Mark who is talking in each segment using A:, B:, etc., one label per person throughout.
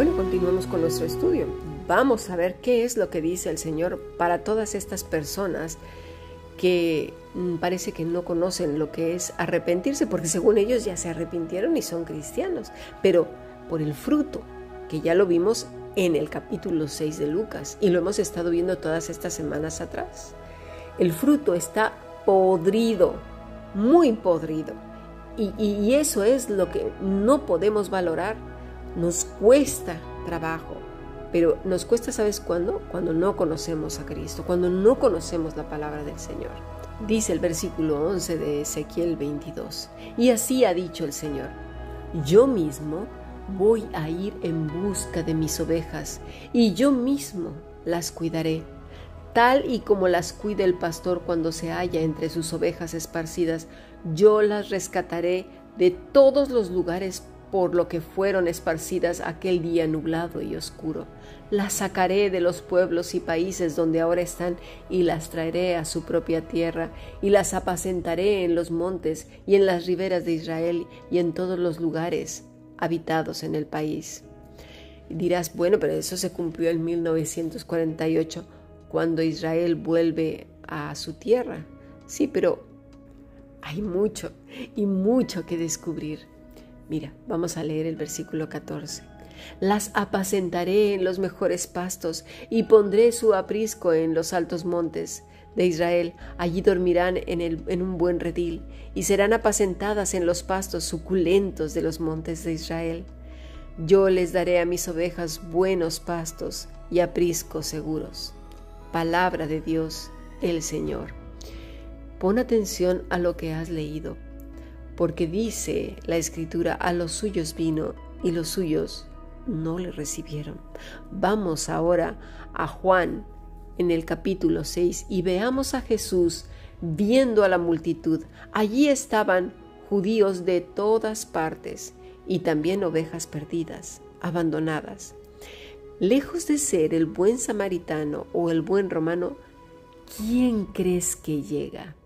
A: Bueno, continuamos con nuestro estudio. Vamos a ver qué es lo que dice el Señor para todas estas personas que mm, parece que no conocen lo que es arrepentirse, porque según ellos ya se arrepintieron y son cristianos, pero por el fruto, que ya lo vimos en el capítulo 6 de Lucas y lo hemos estado viendo todas estas semanas atrás. El fruto está podrido, muy podrido. Y, y eso es lo que no podemos valorar nos cuesta trabajo, pero nos cuesta, ¿sabes cuándo? Cuando no conocemos a Cristo, cuando no conocemos la palabra del Señor. Dice el versículo 11 de Ezequiel 22. Y así ha dicho el Señor, yo mismo voy a ir en busca de mis ovejas y yo mismo las cuidaré, tal y como las cuida el pastor cuando se halla entre sus ovejas esparcidas, yo las rescataré de todos los lugares por lo que fueron esparcidas aquel día nublado y oscuro. Las sacaré de los pueblos y países donde ahora están y las traeré a su propia tierra y las apacentaré en los montes y en las riberas de Israel y en todos los lugares habitados en el país. Dirás, bueno, pero eso se cumplió en 1948 cuando Israel vuelve a su tierra. Sí, pero hay mucho y mucho que descubrir. Mira, vamos a leer el versículo 14. Las apacentaré en los mejores pastos y pondré su aprisco en los altos montes de Israel. Allí dormirán en, en un buen redil y serán apacentadas en los pastos suculentos de los montes de Israel. Yo les daré a mis ovejas buenos pastos y apriscos seguros. Palabra de Dios, el Señor. Pon atención a lo que has leído porque dice la escritura, a los suyos vino y los suyos no le recibieron. Vamos ahora a Juan en el capítulo 6 y veamos a Jesús viendo a la multitud. Allí estaban judíos de todas partes y también ovejas perdidas, abandonadas. Lejos de ser el buen samaritano o el buen romano, ¿quién crees que llega?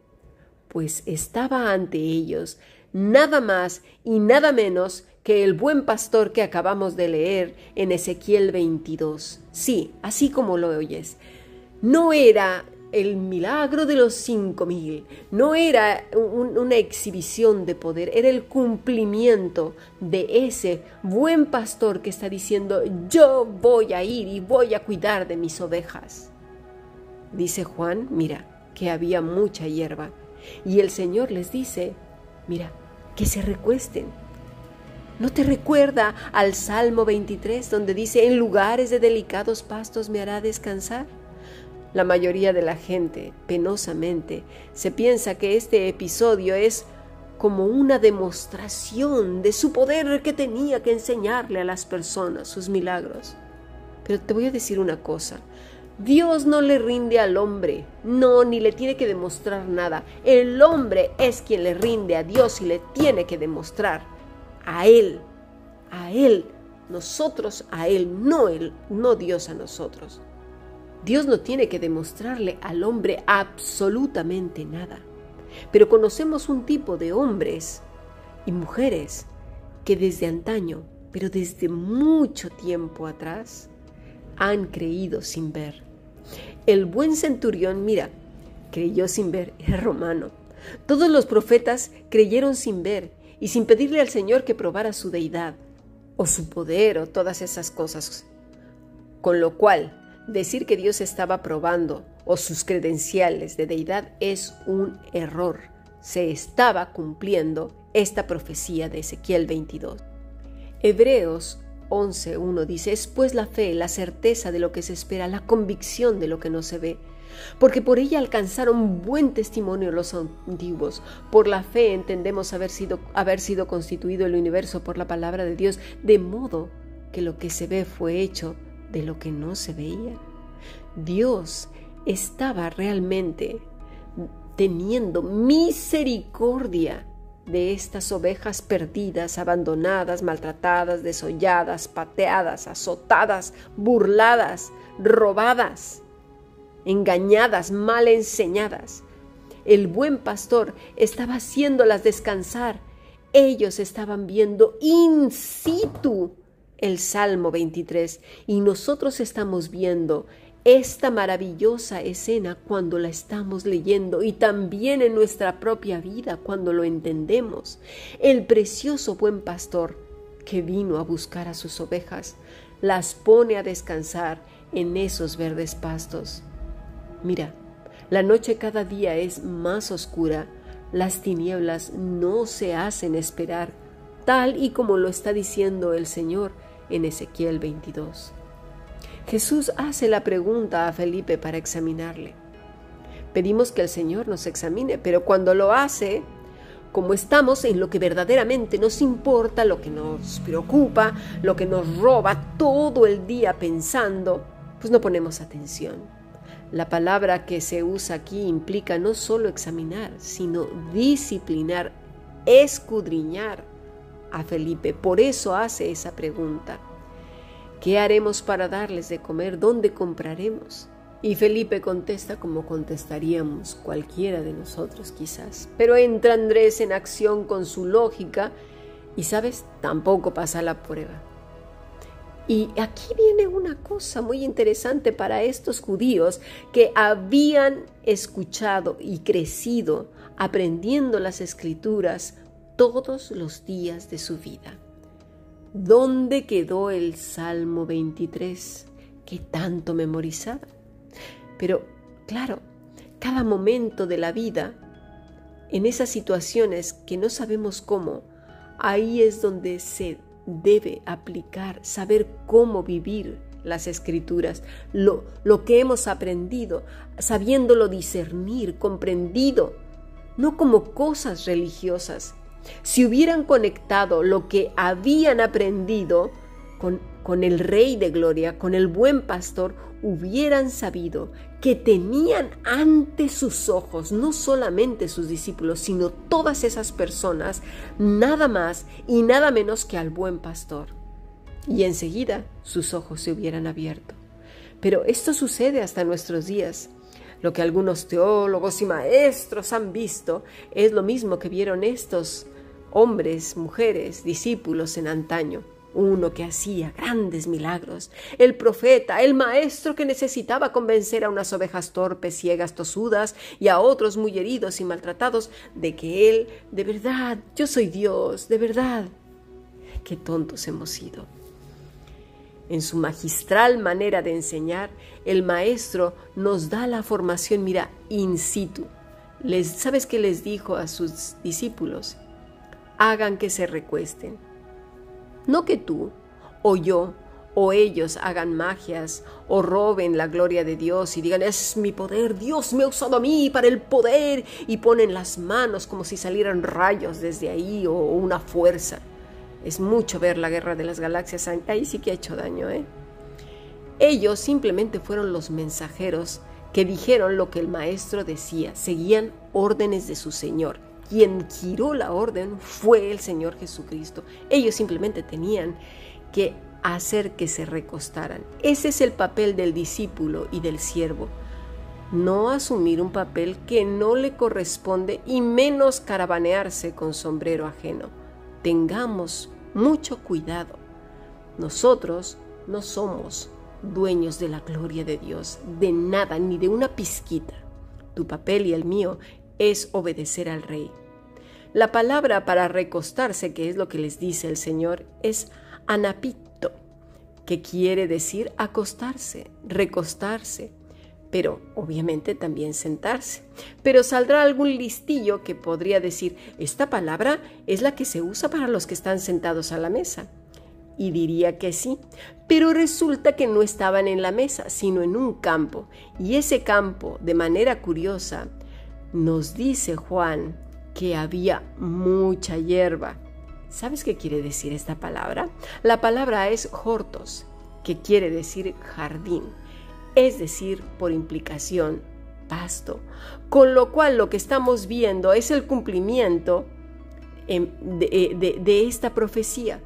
A: Pues estaba ante ellos nada más y nada menos que el buen pastor que acabamos de leer en Ezequiel 22. Sí, así como lo oyes. No era el milagro de los cinco mil, no era una exhibición de poder, era el cumplimiento de ese buen pastor que está diciendo, yo voy a ir y voy a cuidar de mis ovejas. Dice Juan, mira, que había mucha hierba, y el Señor les dice, mira, que se recuesten. ¿No te recuerda al Salmo 23 donde dice, en lugares de delicados pastos me hará descansar? La mayoría de la gente, penosamente, se piensa que este episodio es como una demostración de su poder que tenía que enseñarle a las personas sus milagros. Pero te voy a decir una cosa, Dios no le rinde al hombre, no, ni le tiene que demostrar nada. El hombre es quien le rinde a Dios y le tiene que demostrar a Él, a Él, nosotros a Él, no Él, no Dios a nosotros. Dios no tiene que demostrarle al hombre absolutamente nada. Pero conocemos un tipo de hombres y mujeres que desde antaño, pero desde mucho tiempo atrás, han creído sin ver. El buen centurión, mira, creyó sin ver, era romano. Todos los profetas creyeron sin ver y sin pedirle al Señor que probara su deidad o su poder o todas esas cosas. Con lo cual, decir que Dios estaba probando o sus credenciales de deidad es un error. Se estaba cumpliendo esta profecía de Ezequiel 22. Hebreos 11.1 dice, es pues la fe, la certeza de lo que se espera, la convicción de lo que no se ve, porque por ella alcanzaron buen testimonio los antiguos. Por la fe entendemos haber sido, haber sido constituido el universo por la palabra de Dios, de modo que lo que se ve fue hecho de lo que no se veía. Dios estaba realmente teniendo misericordia de estas ovejas perdidas, abandonadas, maltratadas, desolladas, pateadas, azotadas, burladas, robadas, engañadas, mal enseñadas. El buen pastor estaba haciéndolas descansar. Ellos estaban viendo in situ el Salmo 23 y nosotros estamos viendo esta maravillosa escena cuando la estamos leyendo y también en nuestra propia vida cuando lo entendemos. El precioso buen pastor que vino a buscar a sus ovejas las pone a descansar en esos verdes pastos. Mira, la noche cada día es más oscura, las tinieblas no se hacen esperar, tal y como lo está diciendo el Señor en Ezequiel 22. Jesús hace la pregunta a Felipe para examinarle. Pedimos que el Señor nos examine, pero cuando lo hace, como estamos en lo que verdaderamente nos importa, lo que nos preocupa, lo que nos roba todo el día pensando, pues no ponemos atención. La palabra que se usa aquí implica no solo examinar, sino disciplinar, escudriñar a Felipe. Por eso hace esa pregunta. ¿Qué haremos para darles de comer? ¿Dónde compraremos? Y Felipe contesta como contestaríamos cualquiera de nosotros quizás. Pero entra Andrés en acción con su lógica y, sabes, tampoco pasa la prueba. Y aquí viene una cosa muy interesante para estos judíos que habían escuchado y crecido aprendiendo las escrituras todos los días de su vida. ¿Dónde quedó el Salmo 23 que tanto memorizaba? Pero, claro, cada momento de la vida, en esas situaciones que no sabemos cómo, ahí es donde se debe aplicar, saber cómo vivir las escrituras, lo, lo que hemos aprendido, sabiéndolo discernir, comprendido, no como cosas religiosas, si hubieran conectado lo que habían aprendido con, con, el Rey de Gloria, con el buen pastor, hubieran sabido que tenían ante sus ojos no solamente sus discípulos, sino todas esas personas, nada más y nada menos que al buen pastor. Y enseguida sus ojos se hubieran abierto. Pero esto sucede hasta nuestros días. Lo que algunos teólogos y maestros han visto es lo mismo que vieron estos hombres, mujeres, discípulos en antaño, uno que hacía grandes milagros, el profeta, el maestro que necesitaba convencer a unas ovejas torpes, ciegas, tosudas y a otros muy heridos y maltratados de que él, de verdad, yo soy Dios, de verdad. Qué tontos hemos sido. En su magistral manera de enseñar, el maestro nos da la formación, mira, in situ. Les, ¿Sabes qué les dijo a sus discípulos? Hagan que se recuesten. No que tú, o yo, o ellos hagan magias, o roben la gloria de Dios y digan, es mi poder, Dios me ha usado a mí para el poder, y ponen las manos como si salieran rayos desde ahí o una fuerza. Es mucho ver la guerra de las galaxias, ahí sí que ha hecho daño, ¿eh? Ellos simplemente fueron los mensajeros que dijeron lo que el maestro decía, seguían órdenes de su Señor quien giró la orden fue el Señor Jesucristo. Ellos simplemente tenían que hacer que se recostaran. Ese es el papel del discípulo y del siervo. No asumir un papel que no le corresponde y menos caravanearse con sombrero ajeno. Tengamos mucho cuidado. Nosotros no somos dueños de la gloria de Dios, de nada, ni de una pizquita. Tu papel y el mío es obedecer al rey. La palabra para recostarse, que es lo que les dice el Señor, es anapito, que quiere decir acostarse, recostarse, pero obviamente también sentarse. Pero saldrá algún listillo que podría decir, esta palabra es la que se usa para los que están sentados a la mesa. Y diría que sí, pero resulta que no estaban en la mesa, sino en un campo. Y ese campo, de manera curiosa, nos dice Juan que había mucha hierba. ¿Sabes qué quiere decir esta palabra? La palabra es hortos, que quiere decir jardín, es decir, por implicación, pasto. Con lo cual lo que estamos viendo es el cumplimiento em, de, de, de esta profecía.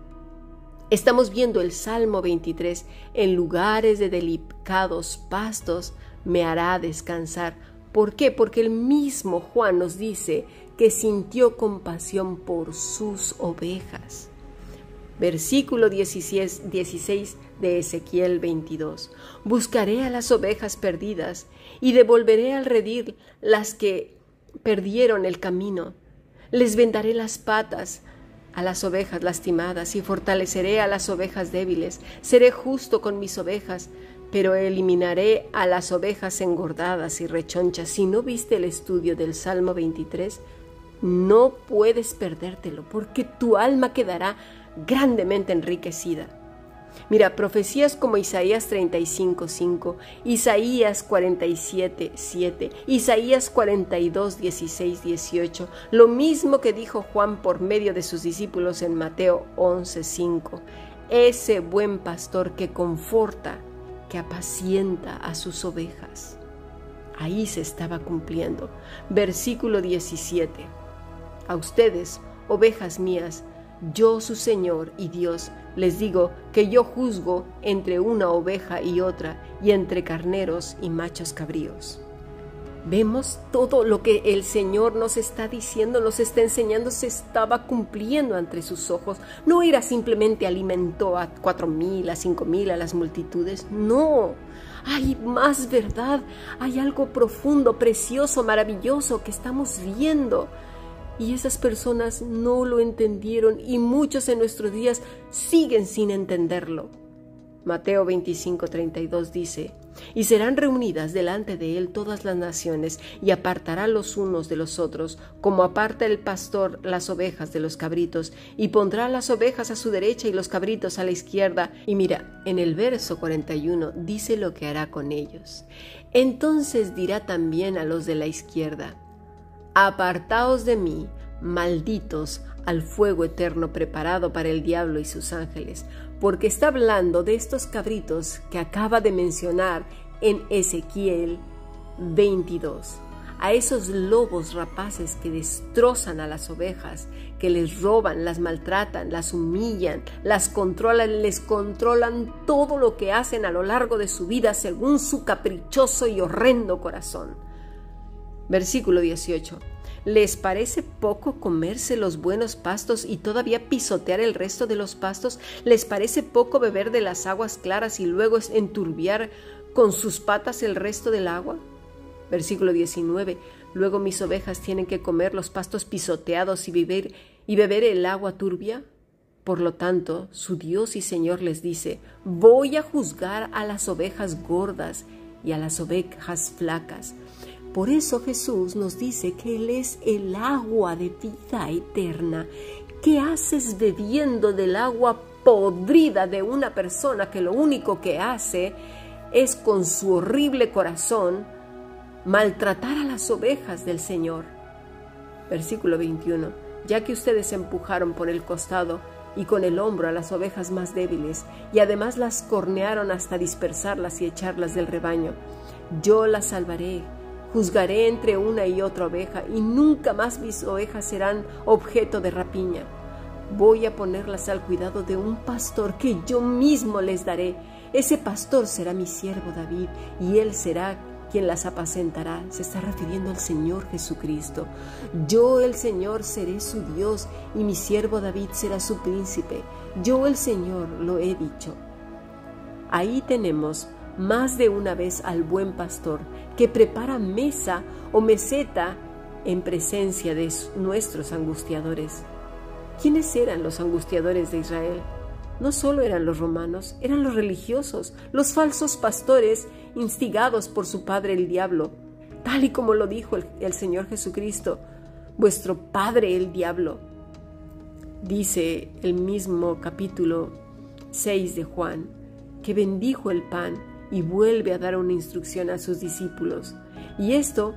A: Estamos viendo el Salmo 23, en lugares de delicados pastos me hará descansar ¿Por qué? Porque el mismo Juan nos dice que sintió compasión por sus ovejas. Versículo 16, 16 de Ezequiel 22. Buscaré a las ovejas perdidas y devolveré al redil las que perdieron el camino. Les vendaré las patas a las ovejas lastimadas y fortaleceré a las ovejas débiles. Seré justo con mis ovejas, pero eliminaré a las ovejas engordadas y rechonchas. Si no viste el estudio del Salmo 23, no puedes perdértelo, porque tu alma quedará grandemente enriquecida. Mira, profecías como Isaías 35:5, Isaías 47:7, Isaías 42, 16, 18, lo mismo que dijo Juan por medio de sus discípulos en Mateo 11:5. Ese buen pastor que conforta, que apacienta a sus ovejas. Ahí se estaba cumpliendo. Versículo 17. A ustedes, ovejas mías, yo su Señor y Dios, les digo que yo juzgo entre una oveja y otra, y entre carneros y machos cabríos. Vemos todo lo que el Señor nos está diciendo, nos está enseñando, se estaba cumpliendo ante sus ojos. No era simplemente alimentó a cuatro mil, a cinco mil, a las multitudes. No, hay más verdad, hay algo profundo, precioso, maravilloso que estamos viendo. Y esas personas no lo entendieron y muchos en nuestros días siguen sin entenderlo. Mateo 25:32 dice, y serán reunidas delante de él todas las naciones, y apartará los unos de los otros, como aparta el pastor las ovejas de los cabritos, y pondrá las ovejas a su derecha y los cabritos a la izquierda. Y mira, en el verso 41 dice lo que hará con ellos. Entonces dirá también a los de la izquierda, Apartaos de mí, malditos, al fuego eterno preparado para el diablo y sus ángeles, porque está hablando de estos cabritos que acaba de mencionar en Ezequiel 22, a esos lobos rapaces que destrozan a las ovejas, que les roban, las maltratan, las humillan, las controlan, les controlan todo lo que hacen a lo largo de su vida según su caprichoso y horrendo corazón. Versículo 18. ¿Les parece poco comerse los buenos pastos y todavía pisotear el resto de los pastos? ¿Les parece poco beber de las aguas claras y luego enturbiar con sus patas el resto del agua? Versículo 19. Luego mis ovejas tienen que comer los pastos pisoteados y beber, y beber el agua turbia. Por lo tanto, su Dios y Señor les dice, voy a juzgar a las ovejas gordas y a las ovejas flacas por eso Jesús nos dice que Él es el agua de vida eterna. ¿Qué haces bebiendo del agua podrida de una persona que lo único que hace es con su horrible corazón maltratar a las ovejas del Señor? Versículo 21. Ya que ustedes empujaron por el costado y con el hombro a las ovejas más débiles, y además las cornearon hasta dispersarlas y echarlas del rebaño, yo las salvaré Juzgaré entre una y otra oveja, y nunca más mis ovejas serán objeto de rapiña. Voy a ponerlas al cuidado de un pastor que yo mismo les daré. Ese pastor será mi siervo David, y él será quien las apacentará. Se está refiriendo al Señor Jesucristo. Yo el Señor seré su Dios, y mi siervo David será su príncipe. Yo el Señor lo he dicho. Ahí tenemos más de una vez al buen pastor que prepara mesa o meseta en presencia de nuestros angustiadores. ¿Quiénes eran los angustiadores de Israel? No solo eran los romanos, eran los religiosos, los falsos pastores instigados por su padre el diablo, tal y como lo dijo el, Señor Jesucristo, vuestro padre el diablo. Dice el mismo capítulo 6 de Juan, que bendijo el pan y vuelve a dar una instrucción a sus discípulos. Y esto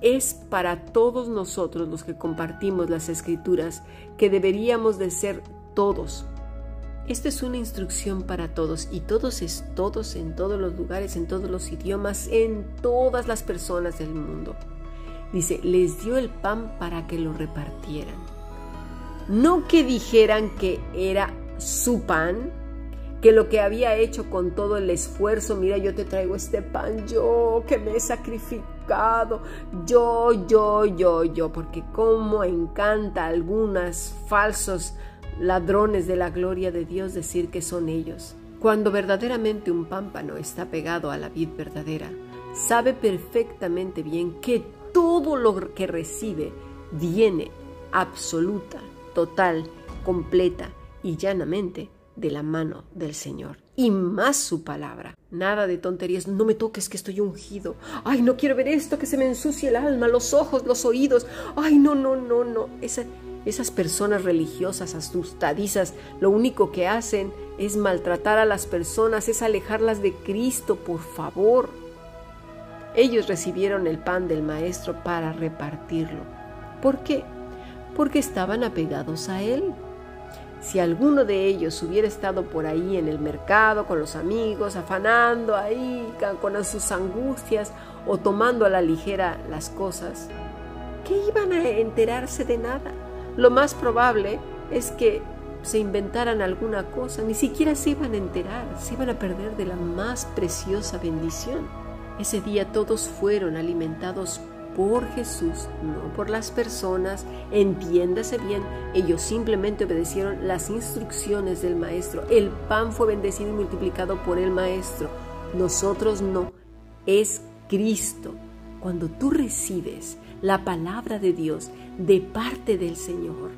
A: es para todos nosotros los que compartimos las escrituras, que deberíamos de ser todos. Esta es una instrucción para todos y todos es todos en todos los lugares, en todos los idiomas, en todas las personas del mundo. Dice, les dio el pan para que lo repartieran. No que dijeran que era su pan, que lo que había hecho con todo el esfuerzo, mira, yo te traigo este pan, yo que me he sacrificado, yo, yo, yo, yo, porque como encanta algunos falsos ladrones de la gloria de Dios decir que son ellos. Cuando verdaderamente un pámpano está pegado a la vid verdadera, sabe perfectamente bien que todo lo que recibe viene absoluta, total, completa y llanamente de la mano del Señor. Y más su palabra. Nada de tonterías. No me toques que estoy ungido. Ay, no quiero ver esto, que se me ensucie el alma, los ojos, los oídos. Ay, no, no, no, no. Esa, esas personas religiosas asustadizas lo único que hacen es maltratar a las personas, es alejarlas de Cristo, por favor. Ellos recibieron el pan del Maestro para repartirlo. ¿Por qué? Porque estaban apegados a Él. Si alguno de ellos hubiera estado por ahí en el mercado con los amigos, afanando ahí con sus angustias o tomando a la ligera las cosas, ¿qué iban a enterarse de nada? Lo más probable es que se inventaran alguna cosa, ni siquiera se iban a enterar, se iban a perder de la más preciosa bendición. Ese día todos fueron alimentados por Jesús, no por las personas. Entiéndase bien, ellos simplemente obedecieron las instrucciones del Maestro. El pan fue bendecido y multiplicado por el Maestro. Nosotros no, es Cristo. Cuando tú recibes la palabra de Dios de parte del Señor,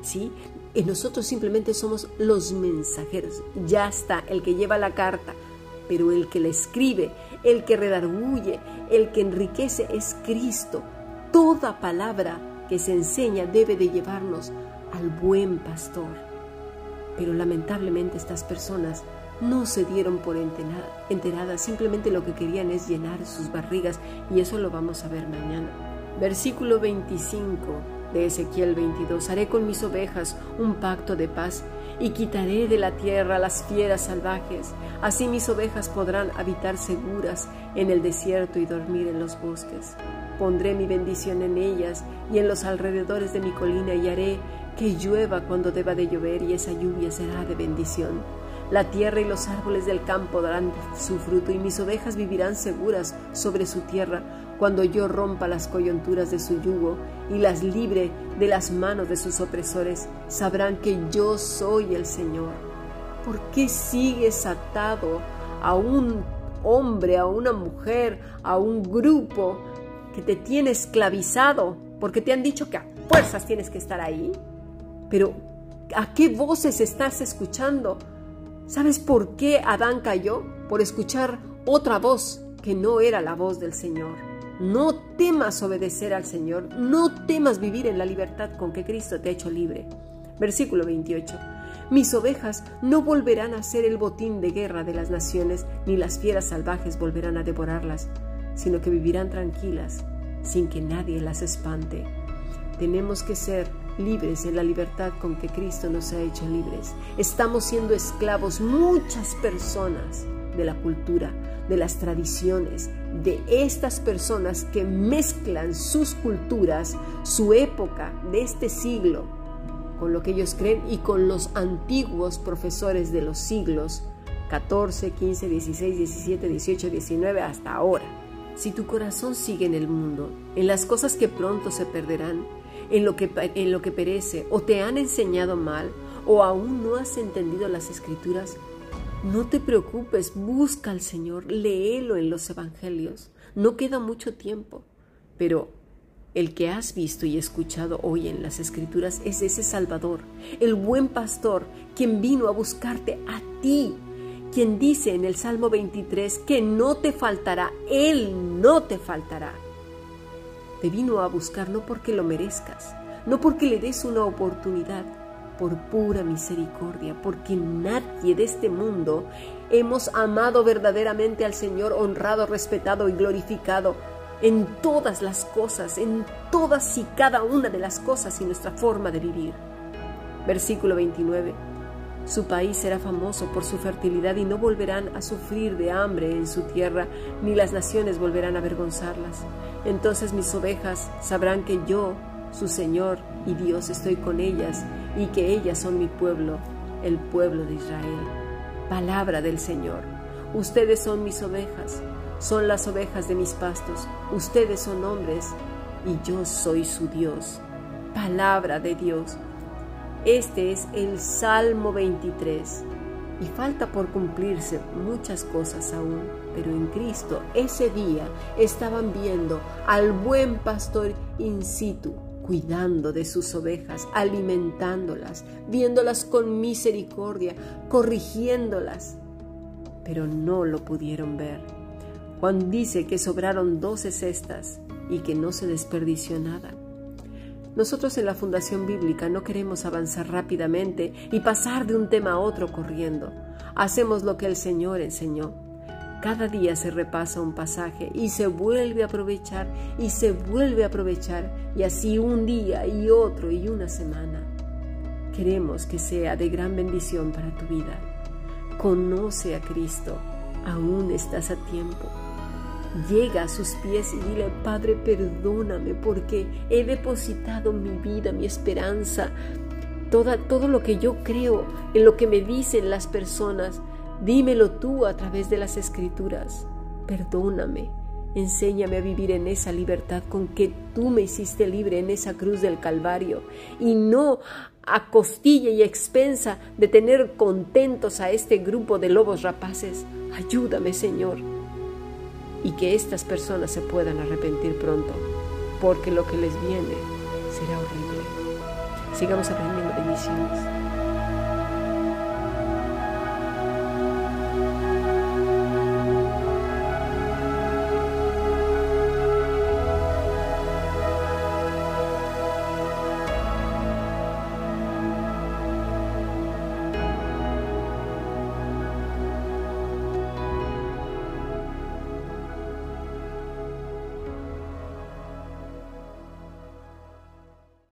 A: ¿sí? Y nosotros simplemente somos los mensajeros. Ya está, el que lleva la carta, pero el que la escribe, el que redarguye, el que enriquece es Cristo. Toda palabra que se enseña debe de llevarnos al buen pastor. Pero lamentablemente estas personas no se dieron por enteradas, simplemente lo que querían es llenar sus barrigas y eso lo vamos a ver mañana. Versículo 25 de Ezequiel 22. Haré con mis ovejas un pacto de paz y quitaré de la tierra las fieras salvajes. Así mis ovejas podrán habitar seguras en el desierto y dormir en los bosques. Pondré mi bendición en ellas y en los alrededores de mi colina y haré que llueva cuando deba de llover y esa lluvia será de bendición. La tierra y los árboles del campo darán su fruto y mis ovejas vivirán seguras sobre su tierra cuando yo rompa las coyunturas de su yugo y las libre de las manos de sus opresores, sabrán que yo soy el Señor. ¿Por qué sigues atado a un hombre, a una mujer, a un grupo que te tiene esclavizado? Porque te han dicho que a fuerzas tienes que estar ahí. Pero, ¿a qué voces estás escuchando? ¿Sabes por qué Adán cayó? Por escuchar otra voz que no era la voz del Señor. No temas obedecer al Señor, no temas vivir en la libertad con que Cristo te ha hecho libre. Versículo 28. Mis ovejas no volverán a ser el botín de guerra de las naciones, ni las fieras salvajes volverán a devorarlas, sino que vivirán tranquilas, sin que nadie las espante. Tenemos que ser libres en la libertad con que Cristo nos ha hecho libres. Estamos siendo esclavos muchas personas de la cultura, de las tradiciones, de estas personas que mezclan sus culturas, su época de este siglo, con lo que ellos creen y con los antiguos profesores de los siglos 14, 15, 16, 17, 18, 19 hasta ahora. Si tu corazón sigue en el mundo, en las cosas que pronto se perderán, en lo que, en lo que perece, o te han enseñado mal, o aún no has entendido las escrituras, no te preocupes, busca al Señor, léelo en los Evangelios. No queda mucho tiempo, pero el que has visto y escuchado hoy en las Escrituras es ese Salvador, el buen pastor, quien vino a buscarte a ti, quien dice en el Salmo 23 que no te faltará, Él no te faltará. Te vino a buscar no porque lo merezcas, no porque le des una oportunidad, por pura misericordia, porque nadie de este mundo hemos amado verdaderamente al Señor, honrado, respetado y glorificado en todas las cosas, en todas y cada una de las cosas y nuestra forma de vivir. Versículo 29. Su país será famoso por su fertilidad y no volverán a sufrir de hambre en su tierra, ni las naciones volverán a avergonzarlas. Entonces mis ovejas sabrán que yo, su Señor y Dios, estoy con ellas y que ellas son mi pueblo, el pueblo de Israel. Palabra del Señor. Ustedes son mis ovejas, son las ovejas de mis pastos, ustedes son hombres y yo soy su Dios. Palabra de Dios. Este es el Salmo 23 y falta por cumplirse muchas cosas aún, pero en Cristo ese día estaban viendo al buen pastor in situ, cuidando de sus ovejas, alimentándolas, viéndolas con misericordia, corrigiéndolas, pero no lo pudieron ver. Juan dice que sobraron doce cestas y que no se desperdició nada. Nosotros en la Fundación Bíblica no queremos avanzar rápidamente y pasar de un tema a otro corriendo. Hacemos lo que el Señor enseñó. Cada día se repasa un pasaje y se vuelve a aprovechar y se vuelve a aprovechar y así un día y otro y una semana. Queremos que sea de gran bendición para tu vida. Conoce a Cristo. Aún estás a tiempo. Llega a sus pies y dile, Padre, perdóname porque he depositado mi vida, mi esperanza, toda, todo lo que yo creo, en lo que me dicen las personas. Dímelo tú a través de las escrituras. Perdóname. Enséñame a vivir en esa libertad con que tú me hiciste libre en esa cruz del Calvario y no a costilla y expensa de tener contentos a este grupo de lobos rapaces. Ayúdame, Señor y que estas personas se puedan arrepentir pronto, porque lo que les viene será horrible. Sigamos aprendiendo bendiciones.